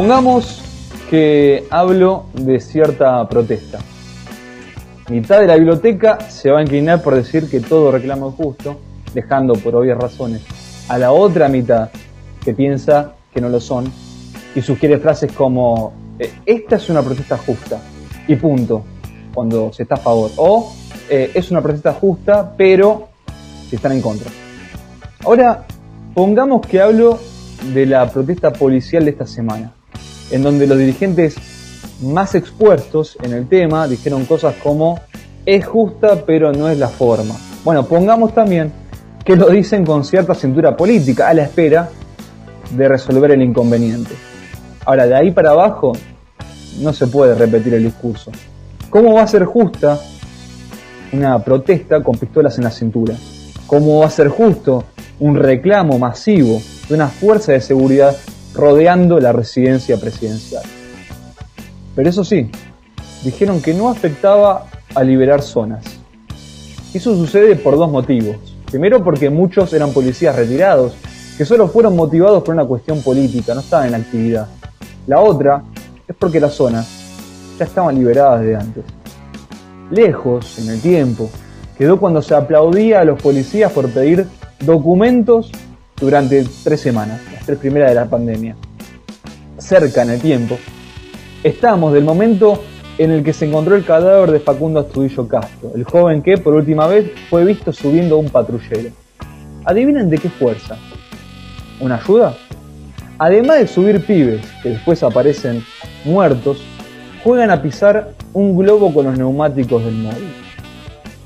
Pongamos que hablo de cierta protesta. Mitad de la biblioteca se va a inclinar por decir que todo reclamo es justo, dejando por obvias razones a la otra mitad que piensa que no lo son y sugiere frases como eh, esta es una protesta justa y punto, cuando se está a favor. O eh, es una protesta justa, pero si están en contra. Ahora, pongamos que hablo de la protesta policial de esta semana en donde los dirigentes más expuestos en el tema dijeron cosas como es justa pero no es la forma. Bueno, pongamos también que lo dicen con cierta cintura política, a la espera de resolver el inconveniente. Ahora, de ahí para abajo no se puede repetir el discurso. ¿Cómo va a ser justa una protesta con pistolas en la cintura? ¿Cómo va a ser justo un reclamo masivo de una fuerza de seguridad rodeando la residencia presidencial. Pero eso sí, dijeron que no afectaba a liberar zonas. Eso sucede por dos motivos. Primero porque muchos eran policías retirados, que solo fueron motivados por una cuestión política, no estaban en actividad. La otra es porque las zonas ya estaban liberadas de antes. Lejos, en el tiempo, quedó cuando se aplaudía a los policías por pedir documentos durante tres semanas, primeras de la pandemia. Cerca en el tiempo, estamos del momento en el que se encontró el cadáver de Facundo Astudillo Castro, el joven que por última vez fue visto subiendo a un patrullero. Adivinen de qué fuerza. ¿Una ayuda? Además de subir pibes, que después aparecen muertos, juegan a pisar un globo con los neumáticos del móvil.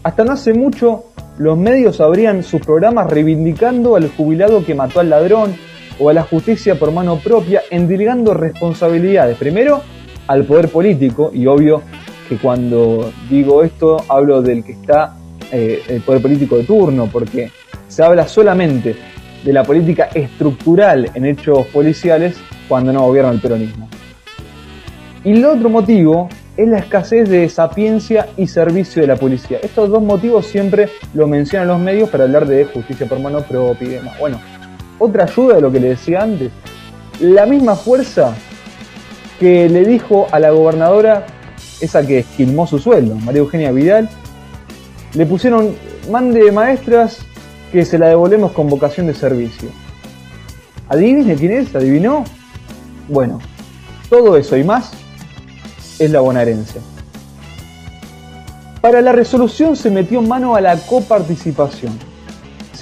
Hasta no hace mucho los medios abrían sus programas reivindicando al jubilado que mató al ladrón o a la justicia por mano propia, endilgando responsabilidades, primero al poder político, y obvio que cuando digo esto hablo del que está eh, el poder político de turno, porque se habla solamente de la política estructural en hechos policiales cuando no gobierna el peronismo. Y el otro motivo es la escasez de sapiencia y servicio de la policía. Estos dos motivos siempre lo mencionan los medios para hablar de justicia por mano propia y. Bueno, otra ayuda de lo que le decía antes, la misma fuerza que le dijo a la gobernadora, esa que esquilmó su sueldo, María Eugenia Vidal, le pusieron mande maestras que se la devolvemos con vocación de servicio. ¿Adivine quién es? ¿Adivinó? Bueno, todo eso y más es la bonaerense. Para la resolución se metió mano a la coparticipación.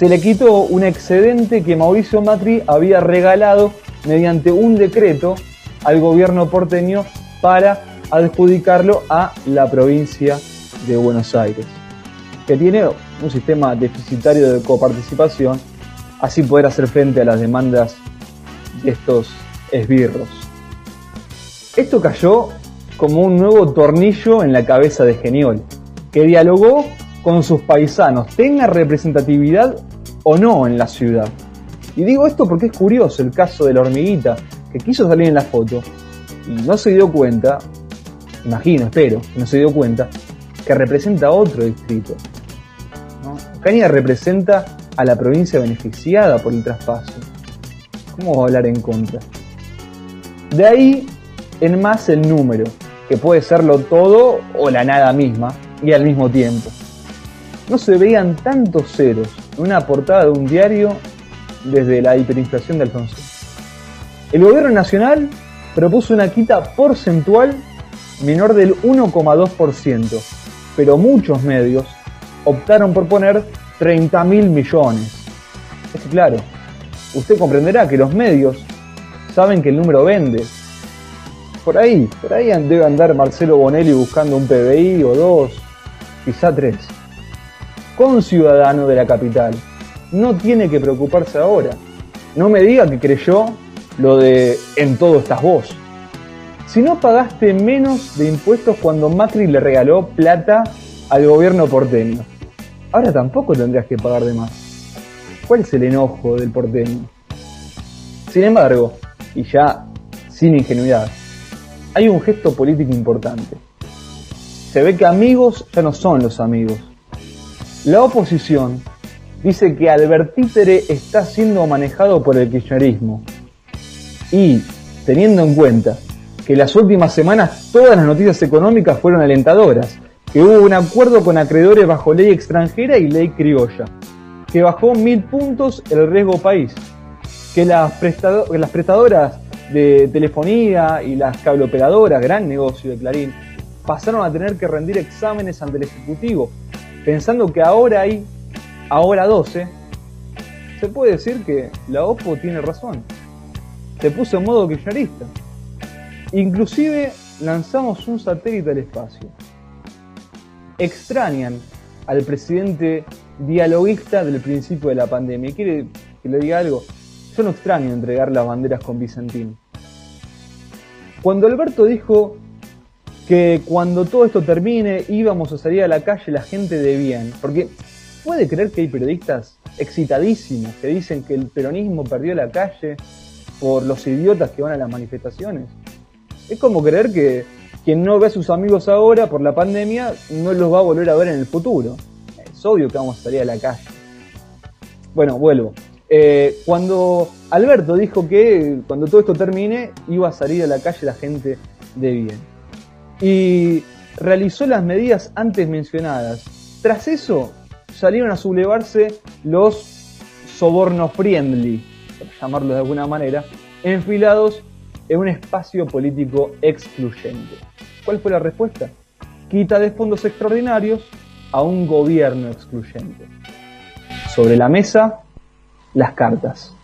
Se le quitó un excedente que Mauricio Macri había regalado mediante un decreto al gobierno porteño para adjudicarlo a la provincia de Buenos Aires, que tiene un sistema deficitario de coparticipación, así poder hacer frente a las demandas de estos esbirros. Esto cayó como un nuevo tornillo en la cabeza de Geniol, que dialogó con sus paisanos, tenga representatividad o no en la ciudad. Y digo esto porque es curioso el caso de la hormiguita, que quiso salir en la foto y no se dio cuenta, imagino, espero, no se dio cuenta, que representa otro distrito. ¿no? Representa a la provincia beneficiada por el traspaso. ¿Cómo va a hablar en contra? De ahí en más el número, que puede serlo todo o la nada misma, y al mismo tiempo. No se veían tantos ceros una portada de un diario desde la hiperinflación de Alfonso. El gobierno nacional propuso una quita porcentual menor del 1,2%, pero muchos medios optaron por poner 30 mil millones. Es claro, usted comprenderá que los medios saben que el número vende, por ahí, por ahí debe andar Marcelo Bonelli buscando un PBI o dos, quizá tres. Con ciudadano de la capital. No tiene que preocuparse ahora. No me diga que creyó lo de en todo estás vos. Si no pagaste menos de impuestos cuando Macri le regaló plata al gobierno porteño, ahora tampoco tendrías que pagar de más. ¿Cuál es el enojo del porteño? Sin embargo, y ya sin ingenuidad, hay un gesto político importante. Se ve que amigos ya no son los amigos. La oposición dice que Albert Títere está siendo manejado por el kirchnerismo. Y teniendo en cuenta que las últimas semanas todas las noticias económicas fueron alentadoras, que hubo un acuerdo con acreedores bajo ley extranjera y ley criolla, que bajó mil puntos el riesgo país, que las, las prestadoras de telefonía y las cableoperadoras, gran negocio de Clarín, pasaron a tener que rendir exámenes ante el Ejecutivo, pensando que ahora hay, ahora 12, se puede decir que la OPO tiene razón. Se puso en modo kirchnerista. Inclusive lanzamos un satélite al espacio. Extrañan al presidente dialoguista del principio de la pandemia. ¿Quiere que le diga algo? Yo no extraño entregar las banderas con Vicentín. Cuando Alberto dijo que cuando todo esto termine íbamos a salir a la calle la gente de bien, porque puede creer que hay periodistas excitadísimos que dicen que el peronismo perdió la calle por los idiotas que van a las manifestaciones. Es como creer que quien no ve a sus amigos ahora por la pandemia no los va a volver a ver en el futuro. Es obvio que vamos a salir a la calle. Bueno, vuelvo. Eh, cuando Alberto dijo que cuando todo esto termine iba a salir a la calle la gente de bien. Y realizó las medidas antes mencionadas. Tras eso salieron a sublevarse los sobornos friendly, por llamarlo de alguna manera, enfilados en un espacio político excluyente. ¿Cuál fue la respuesta? Quita de fondos extraordinarios a un gobierno excluyente. Sobre la mesa, las cartas.